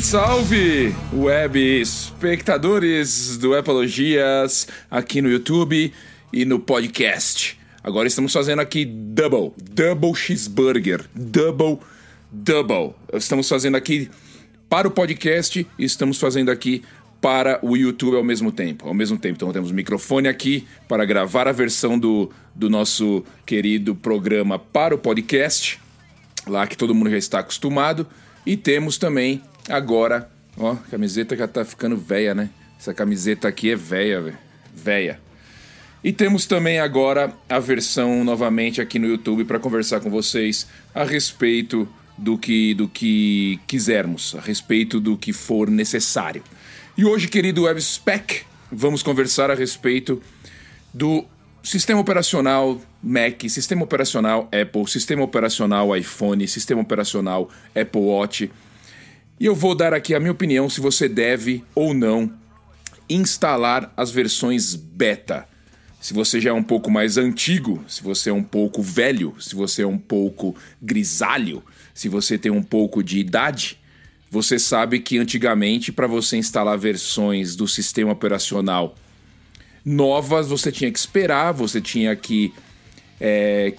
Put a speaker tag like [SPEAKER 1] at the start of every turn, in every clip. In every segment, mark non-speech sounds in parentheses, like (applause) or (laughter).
[SPEAKER 1] Salve, web espectadores do Apologias aqui no YouTube e no podcast. Agora estamos fazendo aqui double, double cheeseburger, double, double. Estamos fazendo aqui para o podcast e estamos fazendo aqui para o YouTube ao mesmo tempo. Ao mesmo tempo, então temos microfone aqui para gravar a versão do, do nosso querido programa para o podcast, lá que todo mundo já está acostumado. E temos também agora, ó, camiseta já tá ficando velha, né? Essa camiseta aqui é velha. Velha. E temos também agora a versão novamente aqui no YouTube para conversar com vocês a respeito do que, do que quisermos, a respeito do que for necessário. E hoje, querido WebSpec, vamos conversar a respeito do sistema operacional Mac, sistema operacional Apple, sistema operacional iPhone, sistema operacional Apple Watch. E eu vou dar aqui a minha opinião se você deve ou não instalar as versões beta. Se você já é um pouco mais antigo, se você é um pouco velho, se você é um pouco grisalho, se você tem um pouco de idade, você sabe que antigamente para você instalar versões do sistema operacional novas, você tinha que esperar, você tinha que é,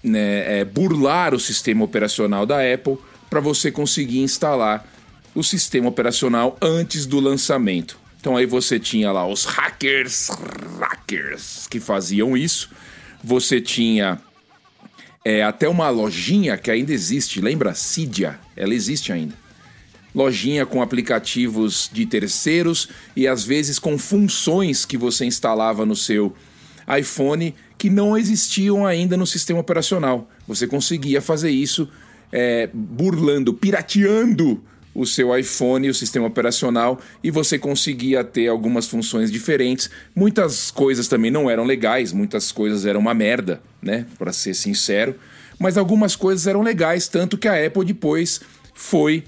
[SPEAKER 1] né, é, burlar o sistema operacional da Apple para você conseguir instalar o sistema operacional antes do lançamento. Então aí você tinha lá os hackers, hackers que faziam isso. Você tinha é, até uma lojinha que ainda existe, lembra? Cydia, ela existe ainda. Lojinha com aplicativos de terceiros e às vezes com funções que você instalava no seu iPhone que não existiam ainda no sistema operacional. Você conseguia fazer isso é, burlando, pirateando o seu iPhone, o sistema operacional, e você conseguia ter algumas funções diferentes. Muitas coisas também não eram legais, muitas coisas eram uma merda, né? Para ser sincero. Mas algumas coisas eram legais, tanto que a Apple depois foi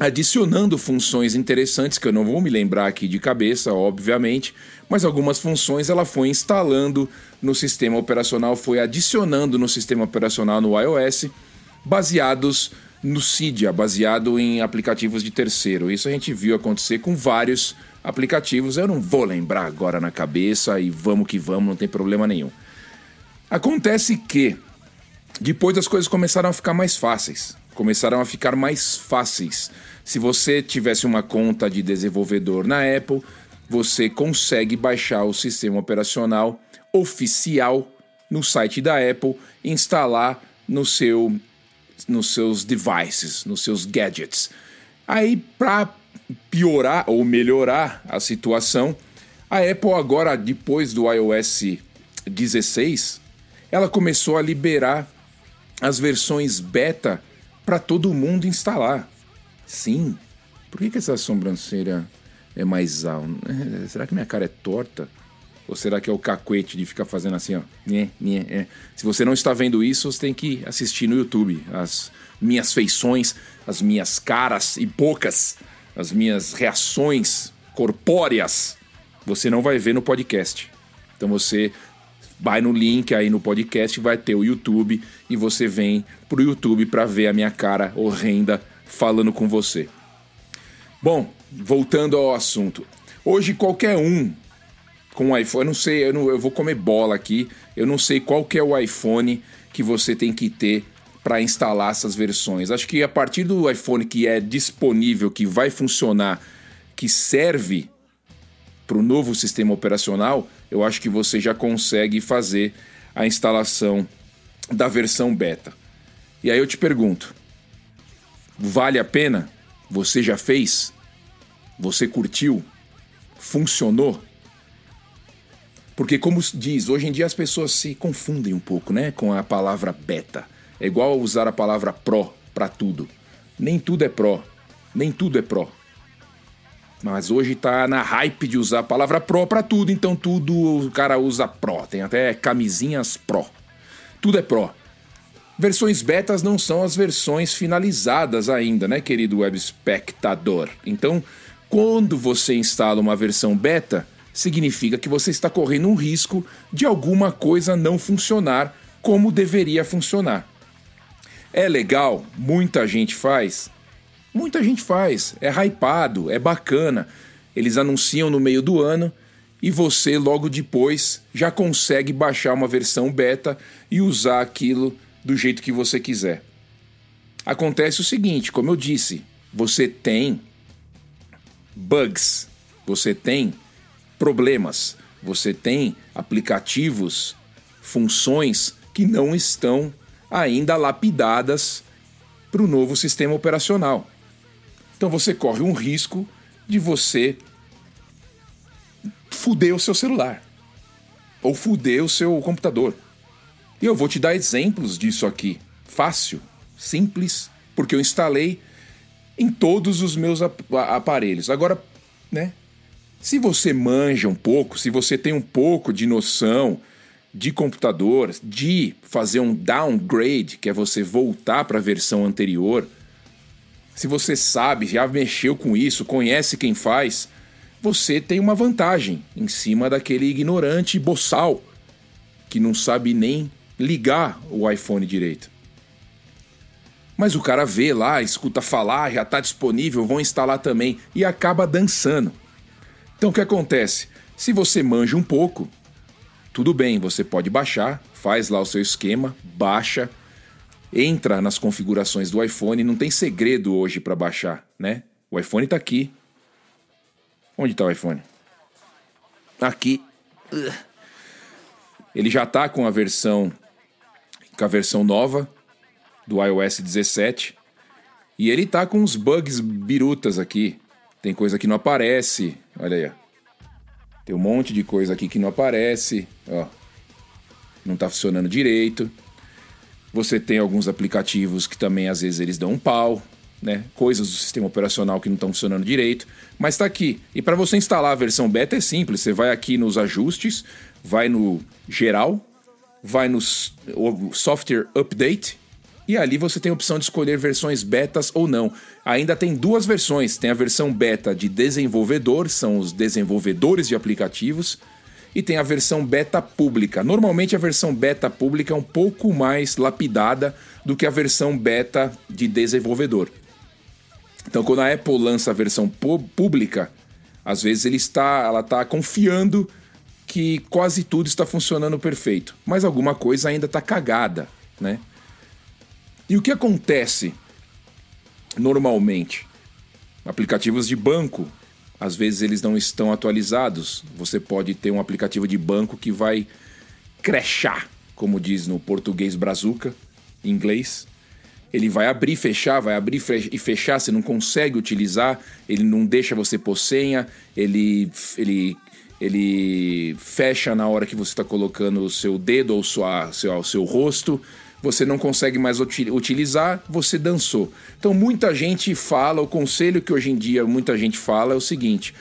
[SPEAKER 1] adicionando funções interessantes que eu não vou me lembrar aqui de cabeça, obviamente, mas algumas funções ela foi instalando no sistema operacional, foi adicionando no sistema operacional no iOS, baseados no Cydia, baseado em aplicativos de terceiro. Isso a gente viu acontecer com vários aplicativos. Eu não vou lembrar agora na cabeça e vamos que vamos, não tem problema nenhum. Acontece que depois as coisas começaram a ficar mais fáceis, começaram a ficar mais fáceis. Se você tivesse uma conta de desenvolvedor na Apple, você consegue baixar o sistema operacional oficial no site da Apple, instalar no seu nos seus devices, nos seus gadgets. Aí, para piorar ou melhorar a situação, a Apple agora, depois do iOS 16, ela começou a liberar as versões beta para todo mundo instalar. Sim. Por que, que essa sobrancelha é mais alta? (laughs) Será que minha cara é torta? Ou será que é o cacuete de ficar fazendo assim, ó? Nhê, nhê, é. Se você não está vendo isso, você tem que assistir no YouTube. As minhas feições, as minhas caras e bocas, as minhas reações corpóreas, você não vai ver no podcast. Então você vai no link aí no podcast, vai ter o YouTube e você vem pro YouTube para ver a minha cara horrenda falando com você. Bom, voltando ao assunto. Hoje qualquer um com o iPhone. Eu não sei, eu, não, eu vou comer bola aqui. Eu não sei qual que é o iPhone que você tem que ter para instalar essas versões. Acho que a partir do iPhone que é disponível, que vai funcionar, que serve para o novo sistema operacional, eu acho que você já consegue fazer a instalação da versão beta. E aí eu te pergunto: vale a pena? Você já fez? Você curtiu? Funcionou? Porque, como diz, hoje em dia as pessoas se confundem um pouco né, com a palavra beta. É igual usar a palavra pro para tudo. Nem tudo é pro, nem tudo é pro. Mas hoje tá na hype de usar a palavra pro para tudo, então tudo o cara usa pro. Tem até camisinhas pro. Tudo é pro. Versões betas não são as versões finalizadas ainda, né, querido web espectador? Então, quando você instala uma versão beta, significa que você está correndo um risco de alguma coisa não funcionar como deveria funcionar. É legal, muita gente faz. Muita gente faz, é hypado, é bacana. Eles anunciam no meio do ano e você logo depois já consegue baixar uma versão beta e usar aquilo do jeito que você quiser. Acontece o seguinte, como eu disse, você tem bugs, você tem problemas, você tem aplicativos, funções que não estão ainda lapidadas para o novo sistema operacional. Então você corre um risco de você fuder o seu celular ou fuder o seu computador. E eu vou te dar exemplos disso aqui. Fácil, simples, porque eu instalei em todos os meus aparelhos. Agora, né? Se você manja um pouco, se você tem um pouco de noção de computador, de fazer um downgrade, que é você voltar para a versão anterior, se você sabe, já mexeu com isso, conhece quem faz, você tem uma vantagem em cima daquele ignorante boçal que não sabe nem ligar o iPhone direito. Mas o cara vê lá, escuta falar, já está disponível, vão instalar também e acaba dançando. Então o que acontece? Se você manja um pouco, tudo bem, você pode baixar, faz lá o seu esquema, baixa, entra nas configurações do iPhone, não tem segredo hoje para baixar, né? O iPhone está aqui. Onde está o iPhone? Aqui. Ele já está com a versão com a versão nova do iOS 17 e ele tá com uns bugs birutas aqui. Tem coisa que não aparece, olha aí. Tem um monte de coisa aqui que não aparece, ó. Não tá funcionando direito. Você tem alguns aplicativos que também às vezes eles dão um pau, né? Coisas do sistema operacional que não estão funcionando direito, mas está aqui. E para você instalar a versão beta é simples, você vai aqui nos ajustes, vai no geral, vai no software update e ali você tem a opção de escolher versões betas ou não. Ainda tem duas versões: tem a versão beta de desenvolvedor, são os desenvolvedores de aplicativos, e tem a versão beta pública. Normalmente a versão beta pública é um pouco mais lapidada do que a versão beta de desenvolvedor. Então, quando a Apple lança a versão pública, às vezes ele está, ela está confiando que quase tudo está funcionando perfeito, mas alguma coisa ainda está cagada, né? E o que acontece normalmente? Aplicativos de banco, às vezes eles não estão atualizados. Você pode ter um aplicativo de banco que vai crashar, como diz no português brazuca, em inglês. Ele vai abrir fechar, vai abrir e fechar, você não consegue utilizar, ele não deixa você pôr senha, ele, ele, ele fecha na hora que você está colocando o seu dedo ou sua, seu, seu rosto você não consegue mais utilizar, você dançou. Então muita gente fala, o conselho que hoje em dia muita gente fala é o seguinte: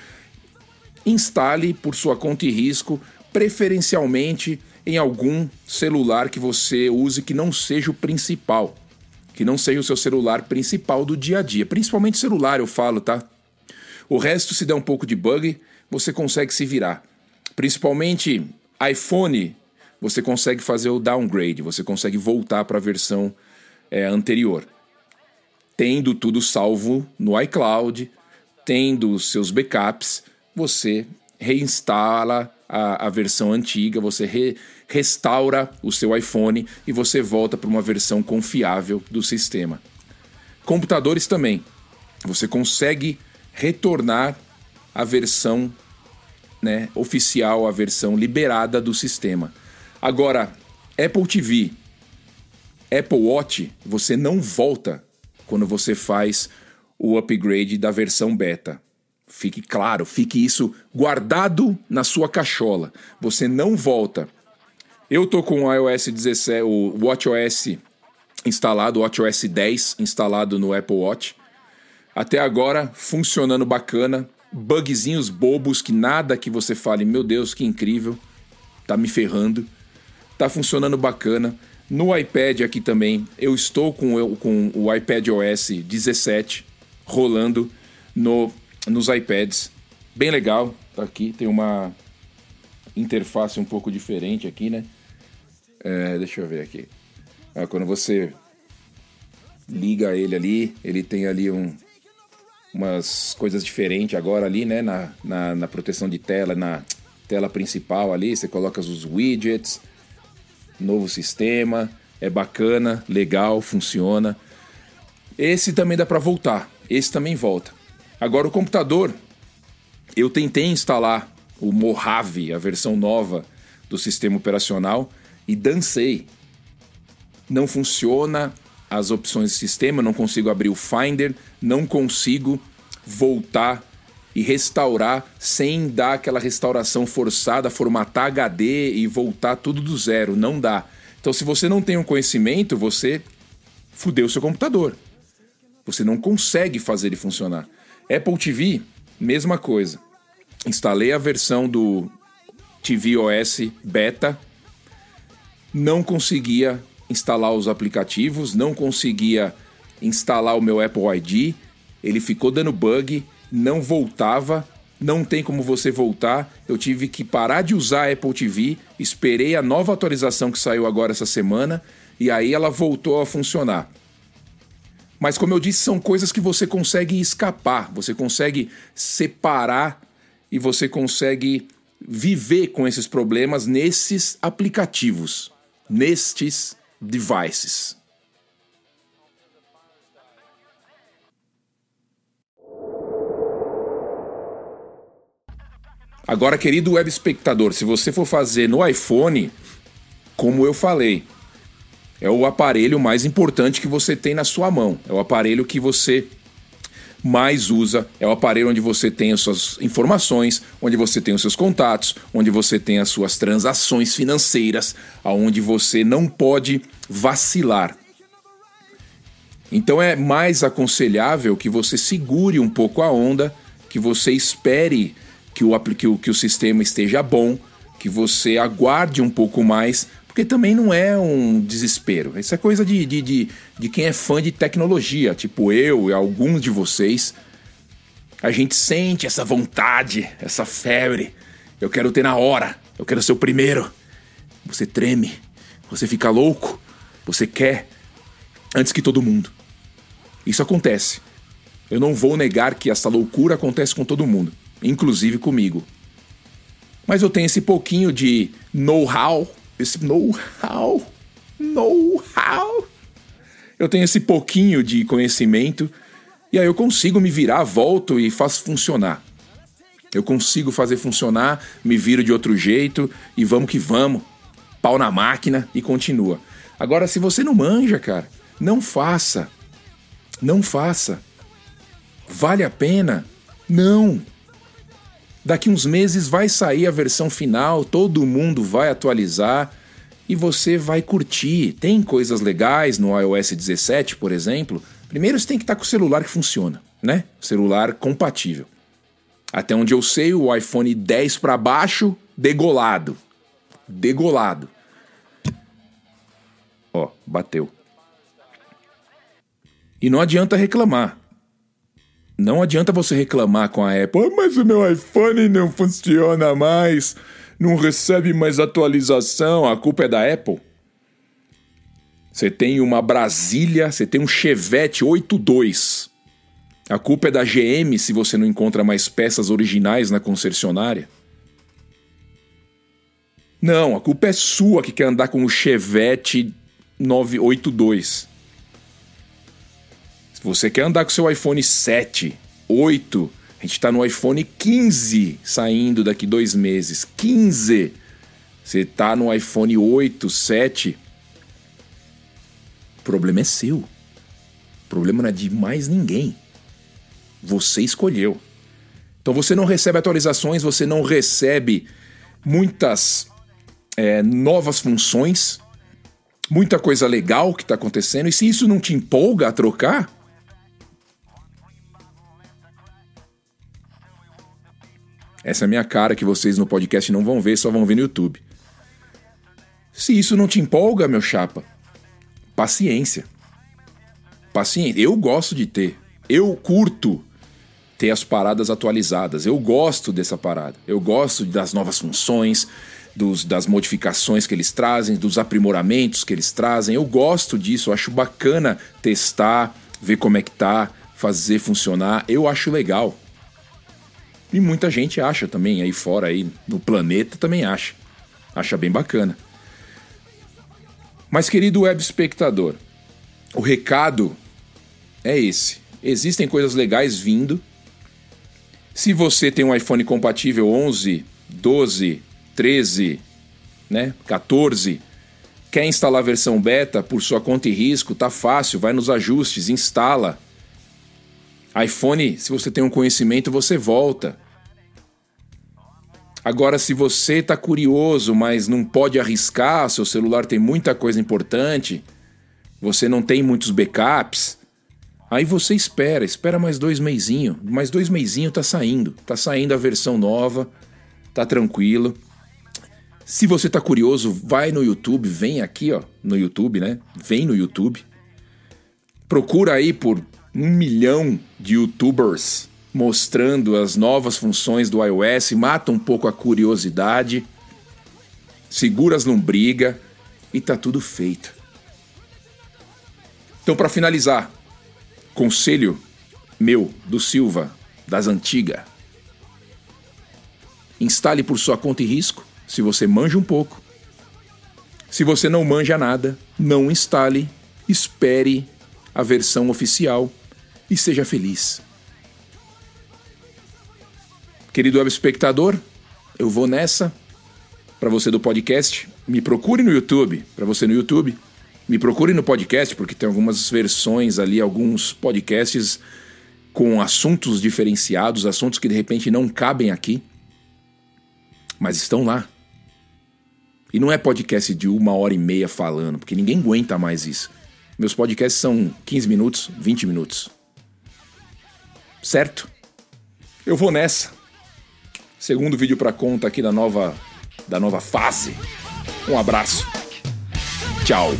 [SPEAKER 1] instale por sua conta e risco, preferencialmente em algum celular que você use que não seja o principal, que não seja o seu celular principal do dia a dia, principalmente celular, eu falo, tá? O resto, se der um pouco de bug, você consegue se virar. Principalmente iPhone, você consegue fazer o downgrade, você consegue voltar para a versão é, anterior. Tendo tudo salvo no iCloud, tendo seus backups, você reinstala a, a versão antiga, você re, restaura o seu iPhone e você volta para uma versão confiável do sistema. Computadores também. Você consegue retornar a versão né, oficial, a versão liberada do sistema. Agora, Apple TV, Apple Watch, você não volta quando você faz o upgrade da versão beta. Fique claro, fique isso guardado na sua cachola. Você não volta. Eu tô com o iOS 17, o WatchOS instalado, o WatchOS 10 instalado no Apple Watch. Até agora funcionando bacana, bugzinhos bobos que nada que você fale, meu Deus, que incrível, tá me ferrando tá funcionando bacana. No iPad aqui também, eu estou com, com o iPad OS 17 rolando no, nos iPads. Bem legal, tá aqui, tem uma interface um pouco diferente aqui, né? É, deixa eu ver aqui. Ah, quando você liga ele ali, ele tem ali um, umas coisas diferentes agora ali, né? Na, na, na, proteção de tela, na tela principal ali, você coloca os widgets, novo sistema, é bacana, legal, funciona. Esse também dá para voltar, esse também volta. Agora o computador, eu tentei instalar o Mojave, a versão nova do sistema operacional, e dancei. Não funciona as opções do sistema, não consigo abrir o Finder, não consigo voltar e restaurar sem dar aquela restauração forçada, formatar HD e voltar tudo do zero. Não dá. Então, se você não tem um conhecimento, você fudeu seu computador. Você não consegue fazer ele funcionar. Apple TV, mesma coisa. Instalei a versão do tvOS beta, não conseguia instalar os aplicativos, não conseguia instalar o meu Apple ID, ele ficou dando bug, não voltava, não tem como você voltar. Eu tive que parar de usar a Apple TV, esperei a nova atualização que saiu agora essa semana e aí ela voltou a funcionar. Mas como eu disse, são coisas que você consegue escapar, você consegue separar e você consegue viver com esses problemas nesses aplicativos, nestes devices. Agora, querido web espectador, se você for fazer no iPhone, como eu falei, é o aparelho mais importante que você tem na sua mão. É o aparelho que você mais usa. É o aparelho onde você tem as suas informações, onde você tem os seus contatos, onde você tem as suas transações financeiras, aonde você não pode vacilar. Então é mais aconselhável que você segure um pouco a onda, que você espere que o, que o, que o sistema esteja bom, que você aguarde um pouco mais, porque também não é um desespero. Isso é coisa de, de, de, de quem é fã de tecnologia, tipo eu e alguns de vocês. A gente sente essa vontade, essa febre. Eu quero ter na hora, eu quero ser o primeiro. Você treme, você fica louco, você quer antes que todo mundo. Isso acontece. Eu não vou negar que essa loucura acontece com todo mundo inclusive comigo. Mas eu tenho esse pouquinho de know-how, esse know-how, know-how. Eu tenho esse pouquinho de conhecimento e aí eu consigo me virar, volto e faço funcionar. Eu consigo fazer funcionar, me viro de outro jeito e vamos que vamos. Pau na máquina e continua. Agora, se você não manja, cara, não faça. Não faça. Vale a pena? Não. Daqui uns meses vai sair a versão final, todo mundo vai atualizar e você vai curtir. Tem coisas legais no iOS 17, por exemplo. Primeiro você tem que estar com o celular que funciona, né? Celular compatível. Até onde eu sei, o iPhone 10 para baixo, degolado. Degolado. Ó, bateu. E não adianta reclamar. Não adianta você reclamar com a Apple, ah, mas o meu iPhone não funciona mais, não recebe mais atualização, a culpa é da Apple. Você tem uma Brasília, você tem um Chevette 82. A culpa é da GM se você não encontra mais peças originais na concessionária. Não, a culpa é sua que quer andar com o Chevette 982. Você quer andar com seu iPhone 7, 8, a gente está no iPhone 15 saindo daqui dois meses. 15! Você está no iPhone 8, 7. O problema é seu. O problema não é de mais ninguém. Você escolheu. Então você não recebe atualizações, você não recebe muitas é, novas funções, muita coisa legal que está acontecendo. E se isso não te empolga a trocar, Essa é a minha cara que vocês no podcast não vão ver, só vão ver no YouTube. Se isso não te empolga, meu chapa, paciência. Paciência. Eu gosto de ter. Eu curto ter as paradas atualizadas. Eu gosto dessa parada. Eu gosto das novas funções, dos, das modificações que eles trazem, dos aprimoramentos que eles trazem. Eu gosto disso. Eu acho bacana testar, ver como é que tá, fazer funcionar. Eu acho legal. E muita gente acha também, aí fora, aí no planeta também acha. Acha bem bacana. Mas, querido web espectador, o recado é esse. Existem coisas legais vindo. Se você tem um iPhone compatível 11, 12, 13, né, 14, quer instalar a versão beta por sua conta e risco, tá fácil, vai nos ajustes, instala. iPhone, se você tem um conhecimento, você volta. Agora, se você está curioso, mas não pode arriscar, seu celular tem muita coisa importante, você não tem muitos backups, aí você espera, espera mais dois meizinho, mais dois meizinho tá saindo, tá saindo a versão nova, tá tranquilo. Se você tá curioso, vai no YouTube, vem aqui, ó, no YouTube, né? Vem no YouTube. Procura aí por um milhão de YouTubers mostrando as novas funções do iOS, mata um pouco a curiosidade, segura as lombriga e tá tudo feito. Então, para finalizar, conselho meu, do Silva, das antigas. Instale por sua conta e risco, se você manja um pouco. Se você não manja nada, não instale, espere a versão oficial e seja feliz. Querido web espectador, eu vou nessa. Para você do podcast, me procure no YouTube. Para você no YouTube, me procure no podcast, porque tem algumas versões ali, alguns podcasts com assuntos diferenciados, assuntos que de repente não cabem aqui, mas estão lá. E não é podcast de uma hora e meia falando, porque ninguém aguenta mais isso. Meus podcasts são 15 minutos, 20 minutos. Certo? Eu vou nessa. Segundo vídeo para conta aqui da nova da nova fase. Um abraço. Tchau.